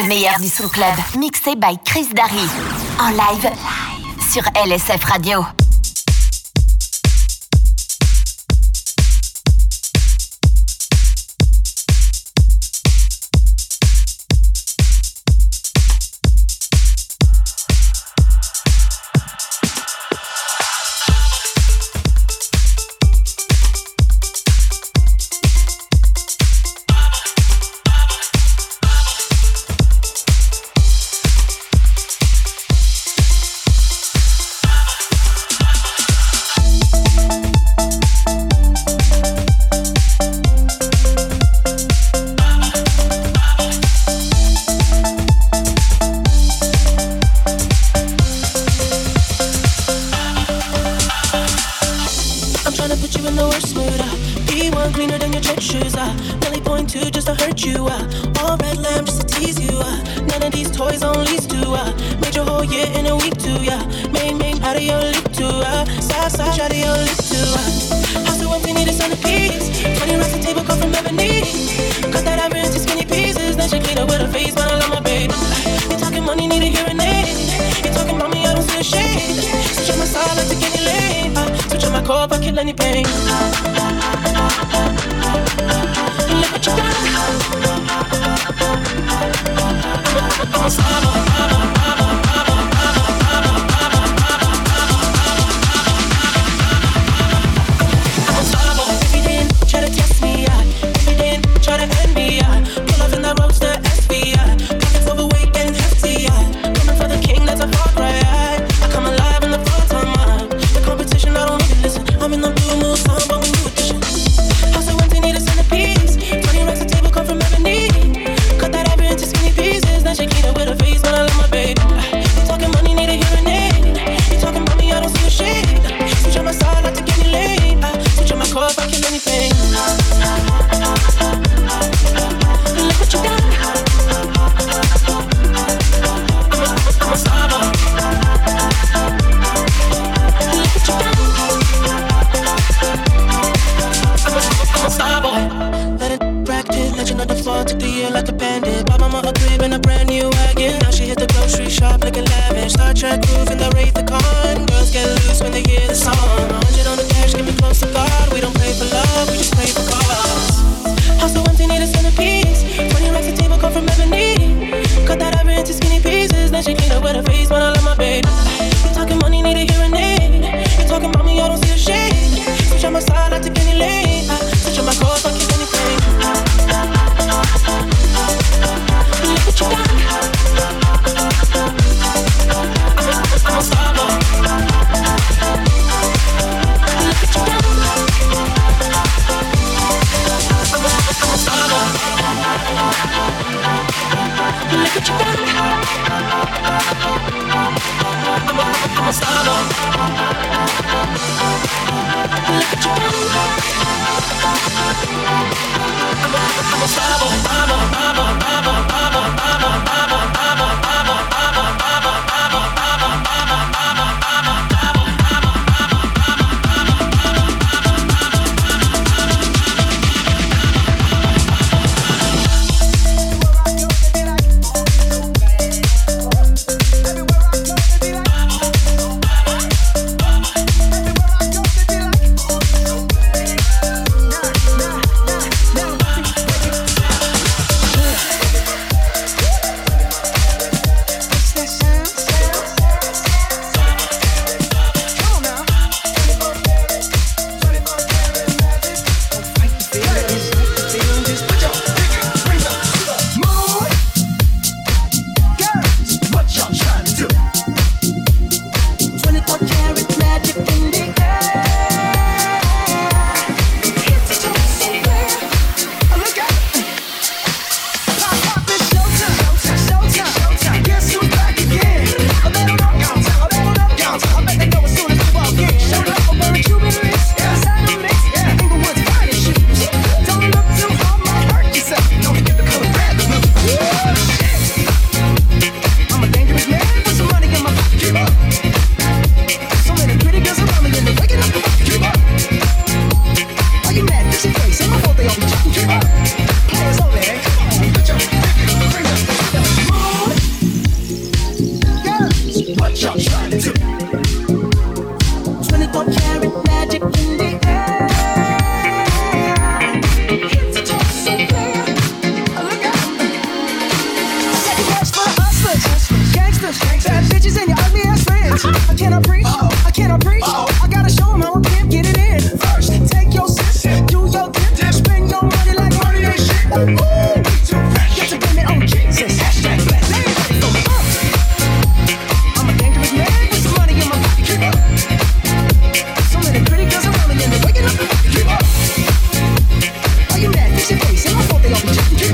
Le meilleur du Club, mixé by Chris Darry. En live, sur LSF Radio.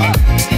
Bye.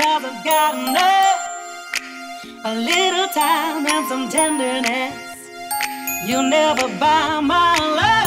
Cause I've got enough, a little time and some tenderness. You'll never buy my love.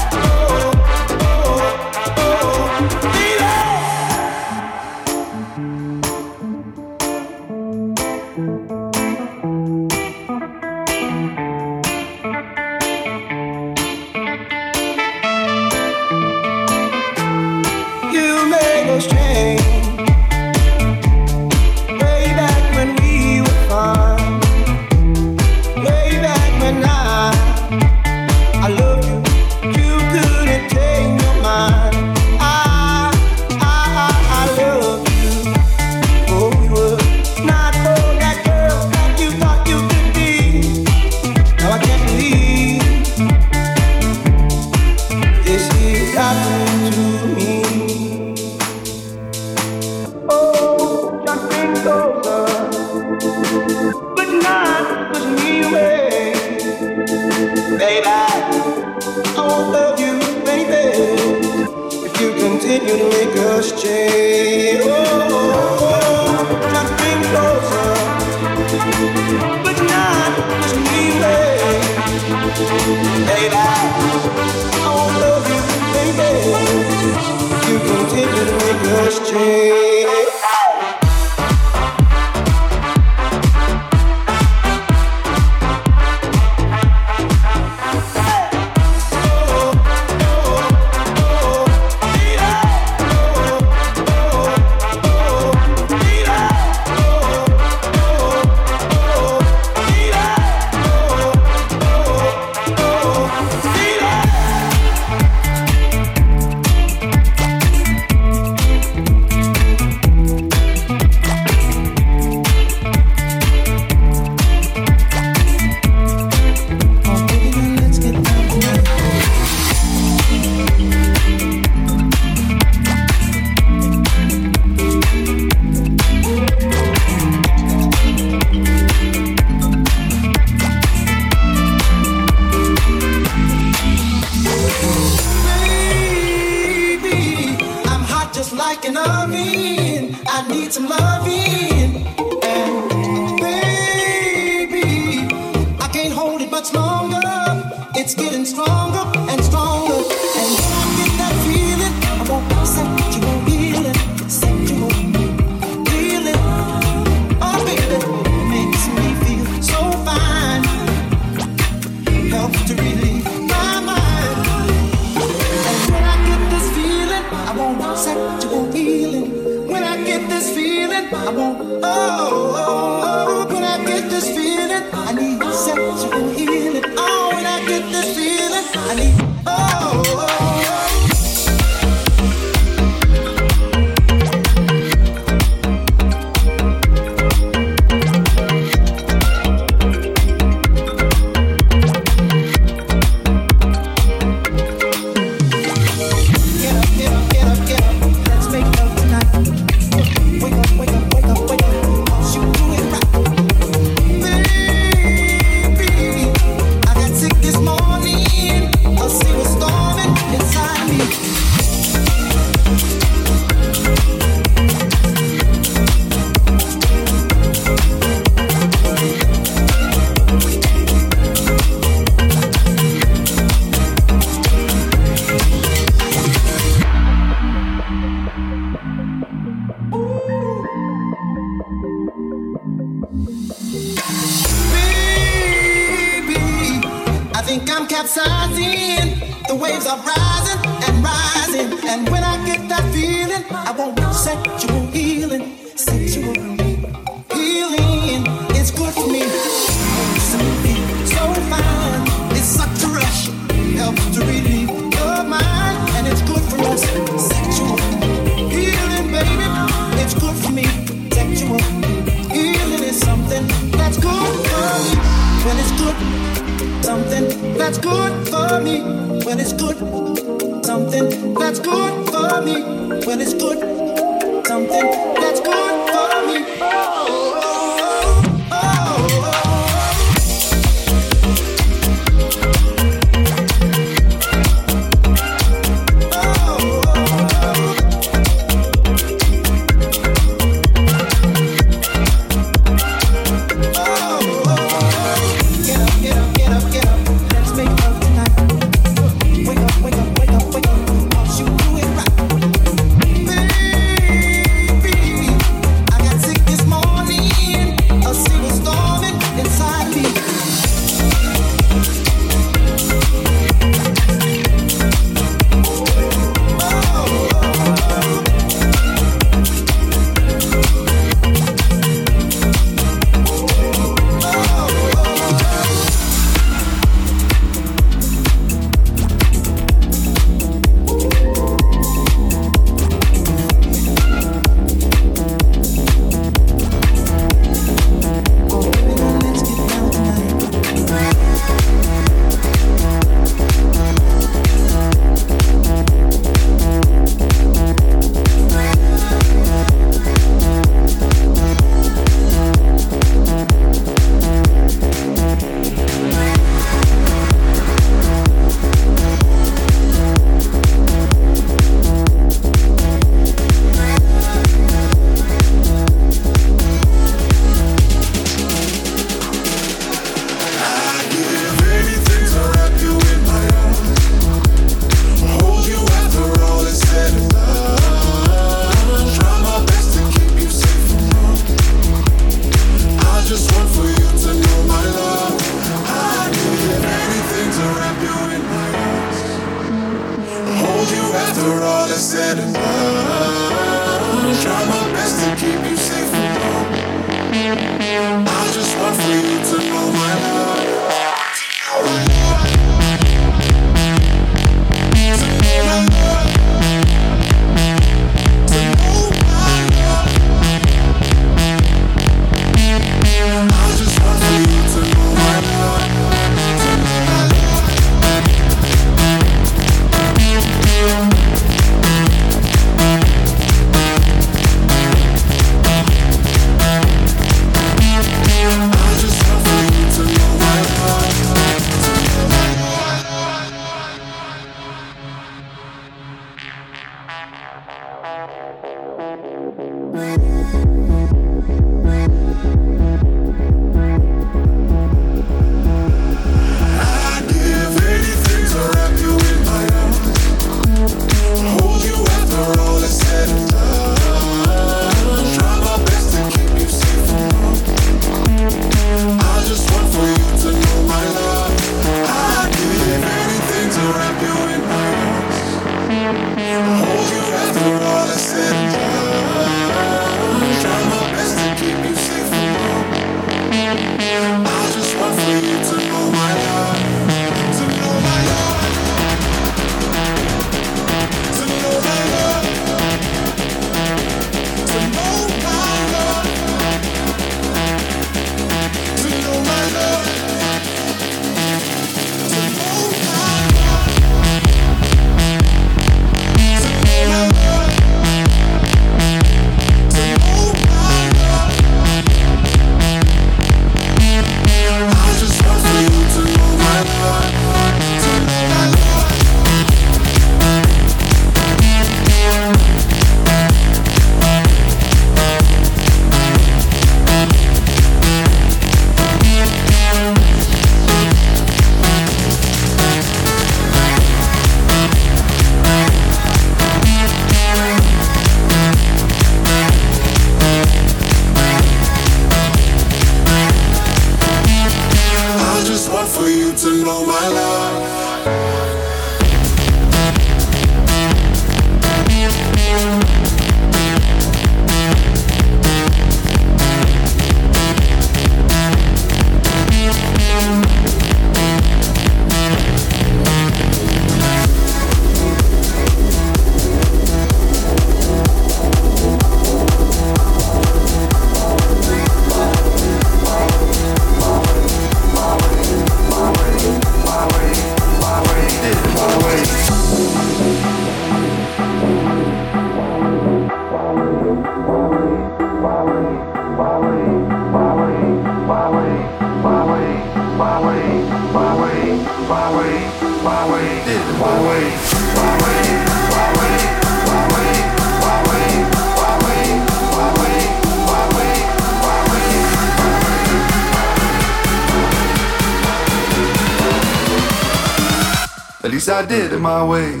Did it my way.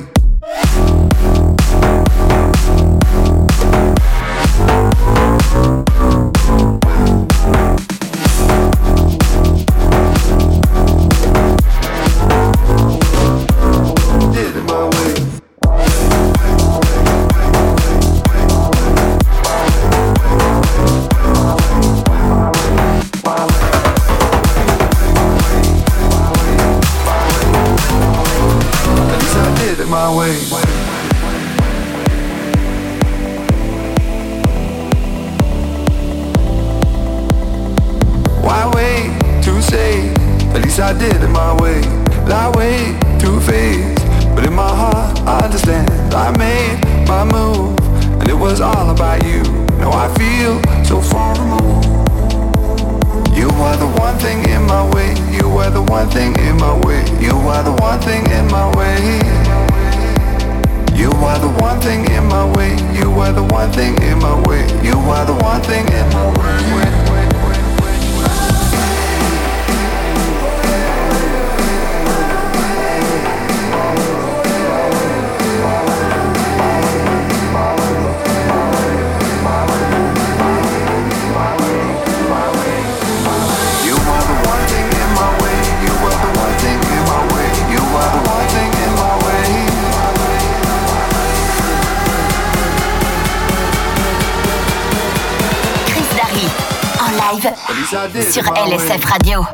Sur LSF Radio.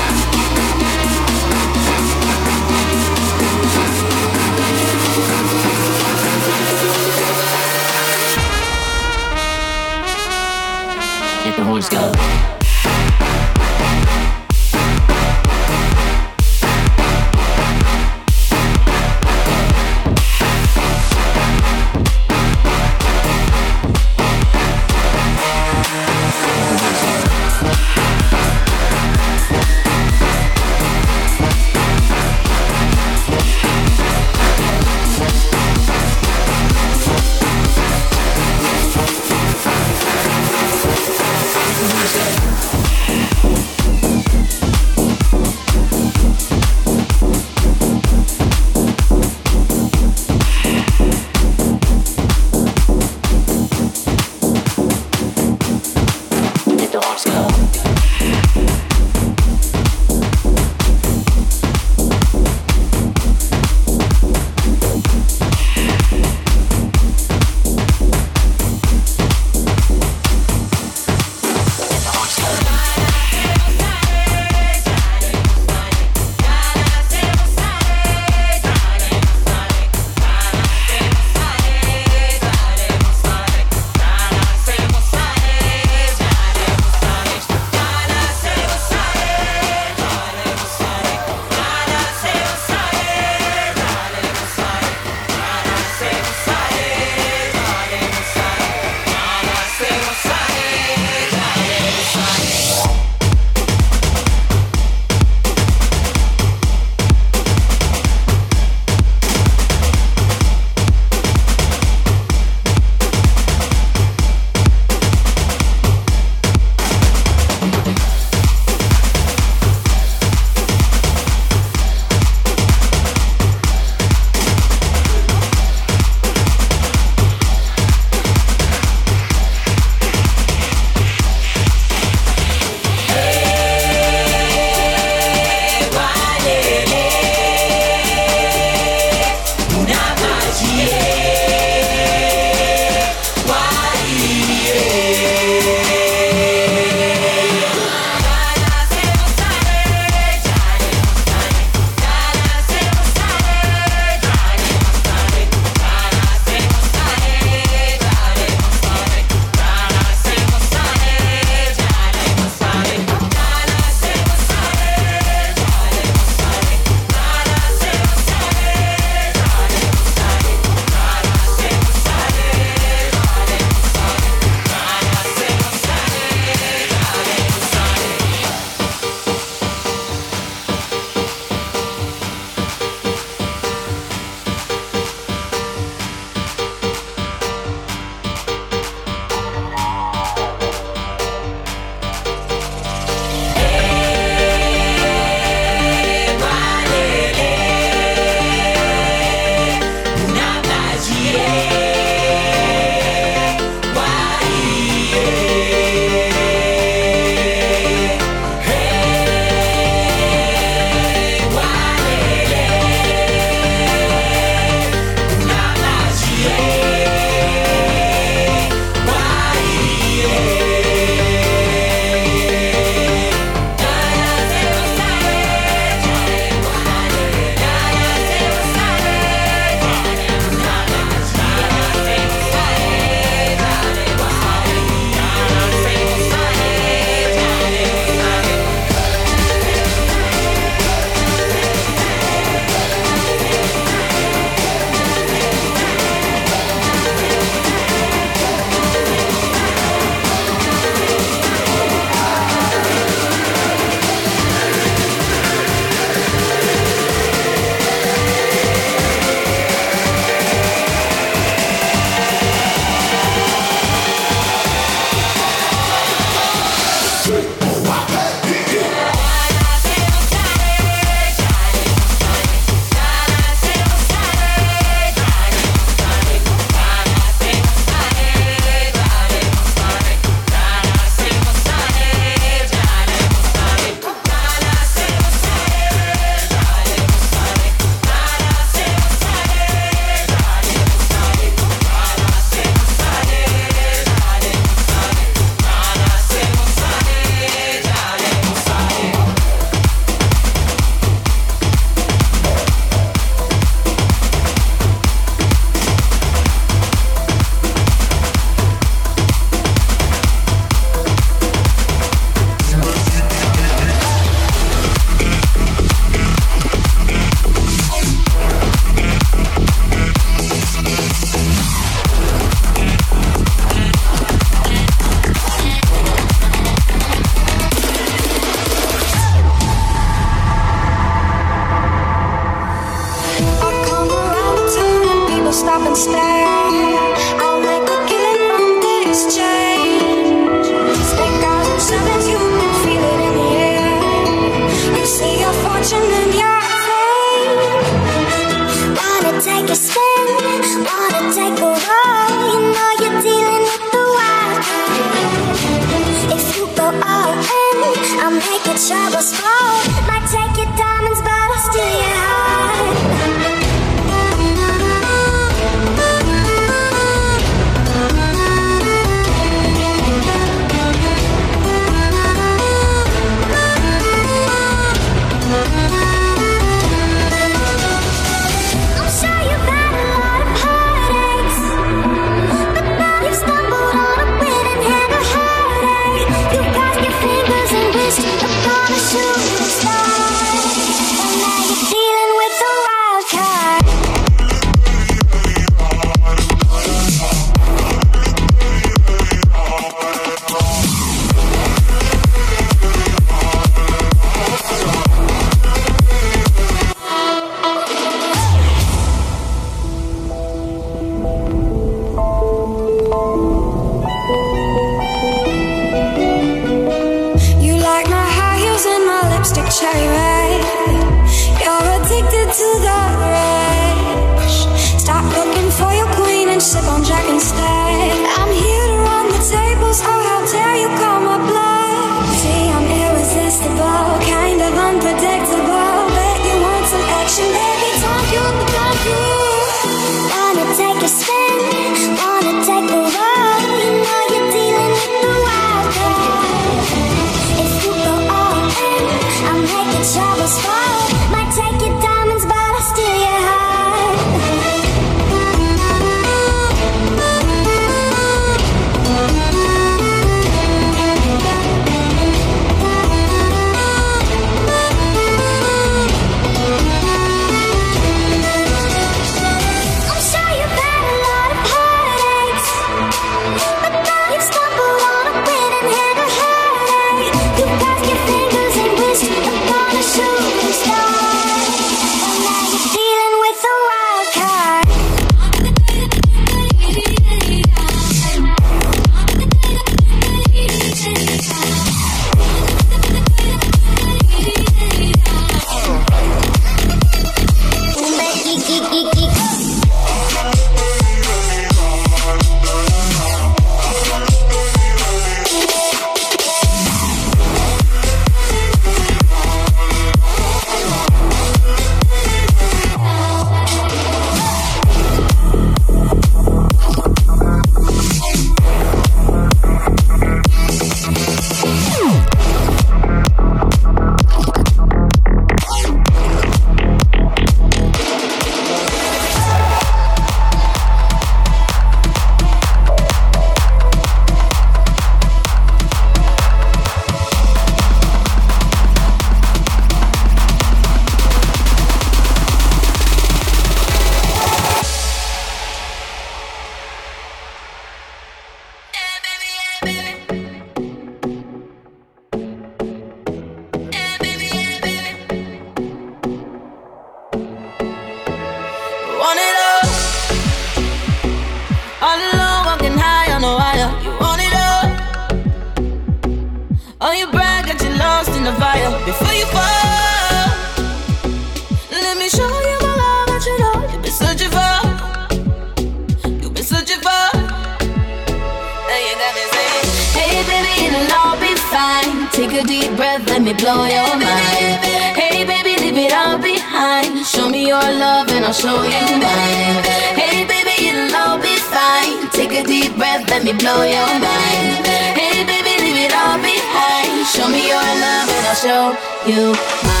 Show me your love and I'll show you mine. Hey baby, it'll all be fine. Take a deep breath, let me blow your mind. Hey baby, leave it all behind. Show me your love and I'll show you mine.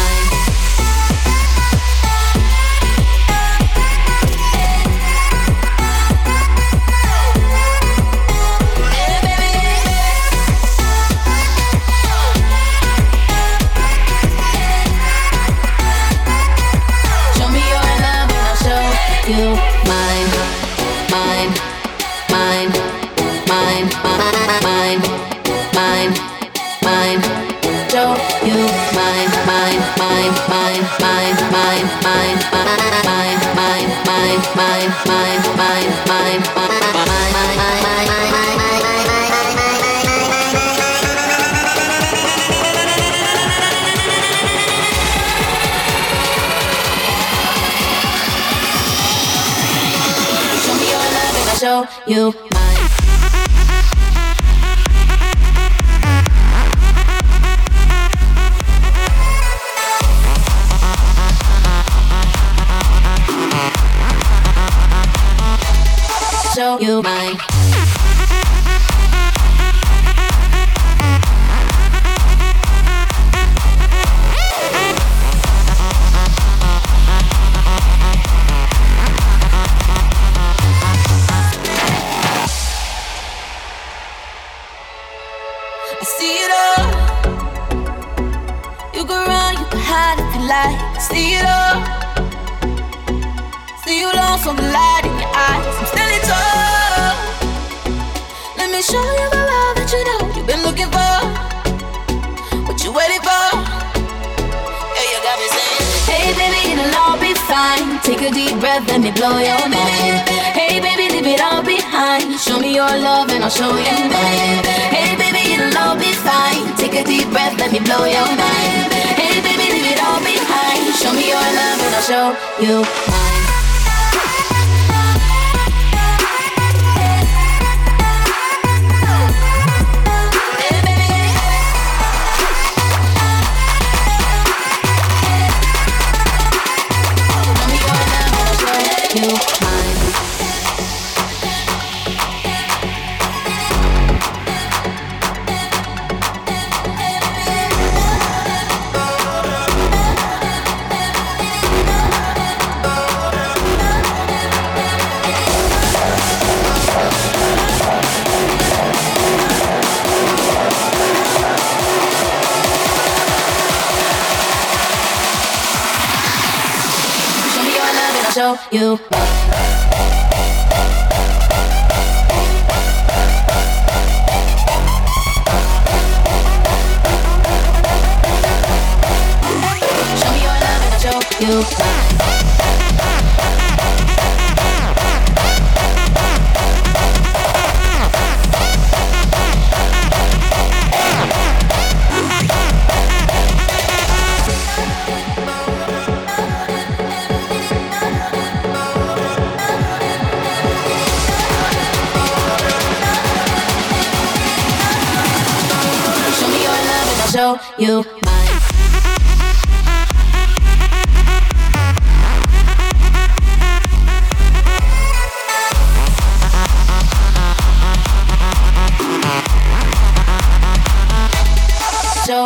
Mine, mine, Take a deep breath, let me blow your mind. Hey baby, leave it all behind. Show me your love and I'll show you mine. Hey baby, it'll all be fine. Take a deep breath, let me blow your mind. Hey baby, leave it all behind. Show me your love and I'll show you mine. You.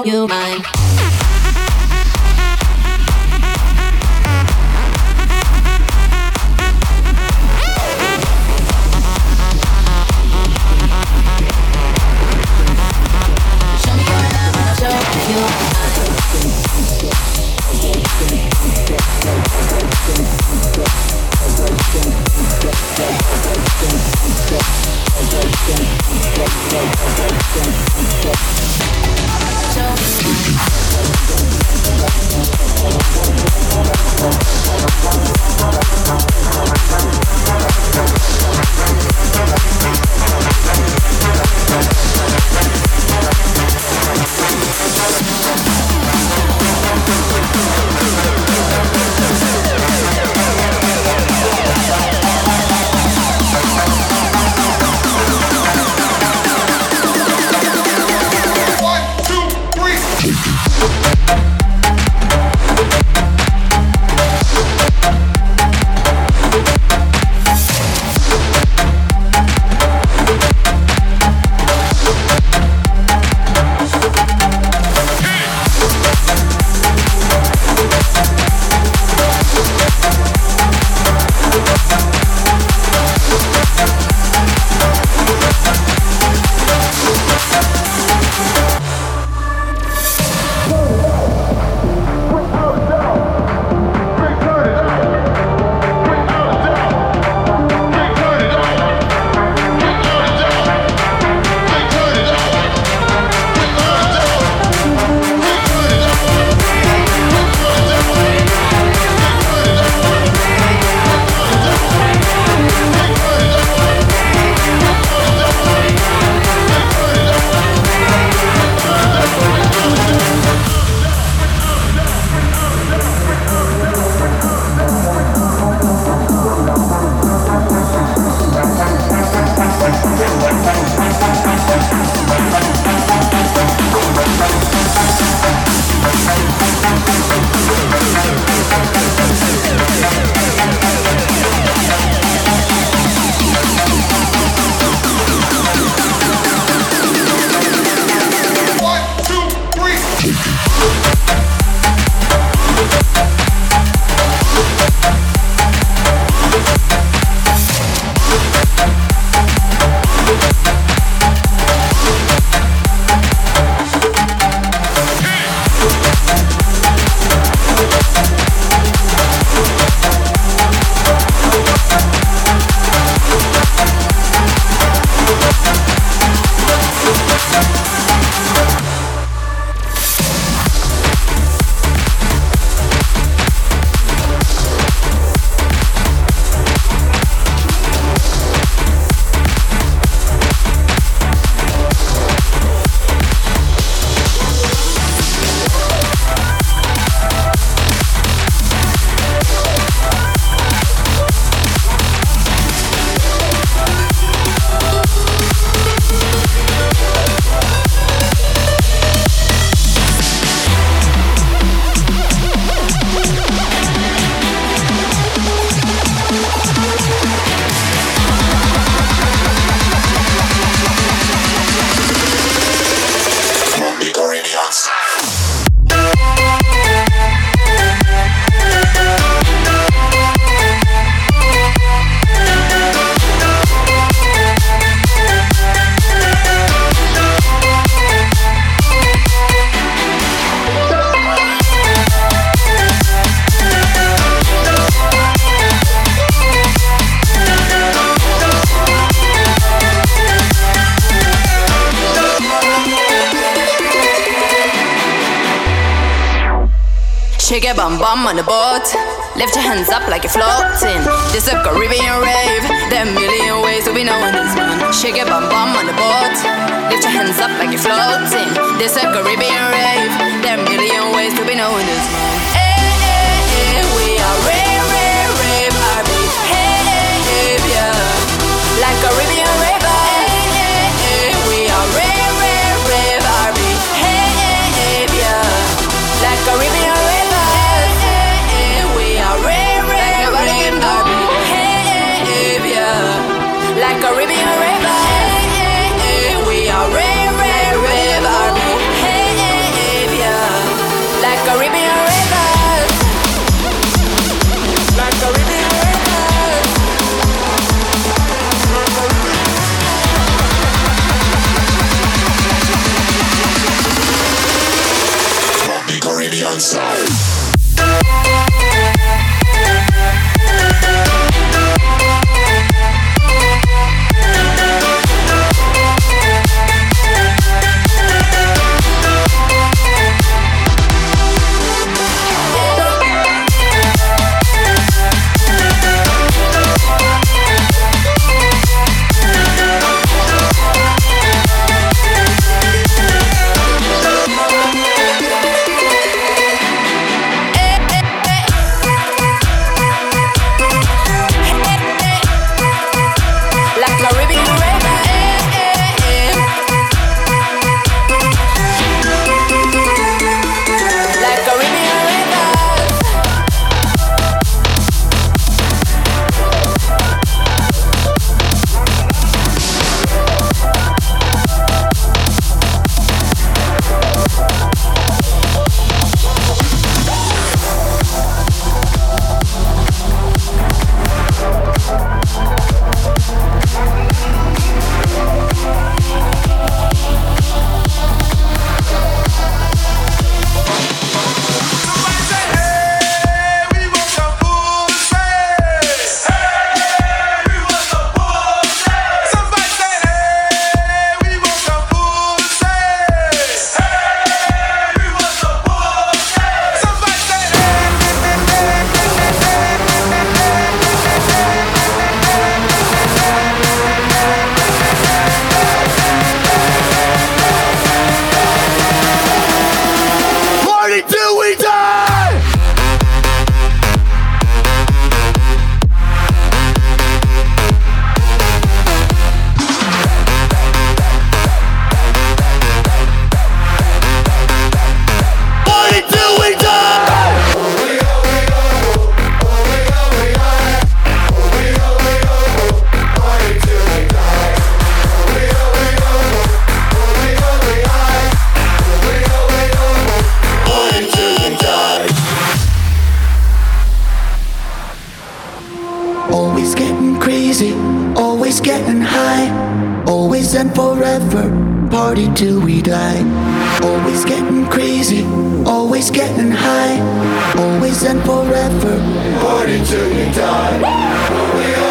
You mine. Bum bum on the boat. Lift your hands up like you're floating. This a Caribbean rave. There are a million ways to be knowing this man. Shake your bum bum on the boat. Lift your hands up like you're floating. This a Caribbean rave. getting high. Always and forever, party till we die. Always getting crazy, always getting high. Always and forever, party till we die.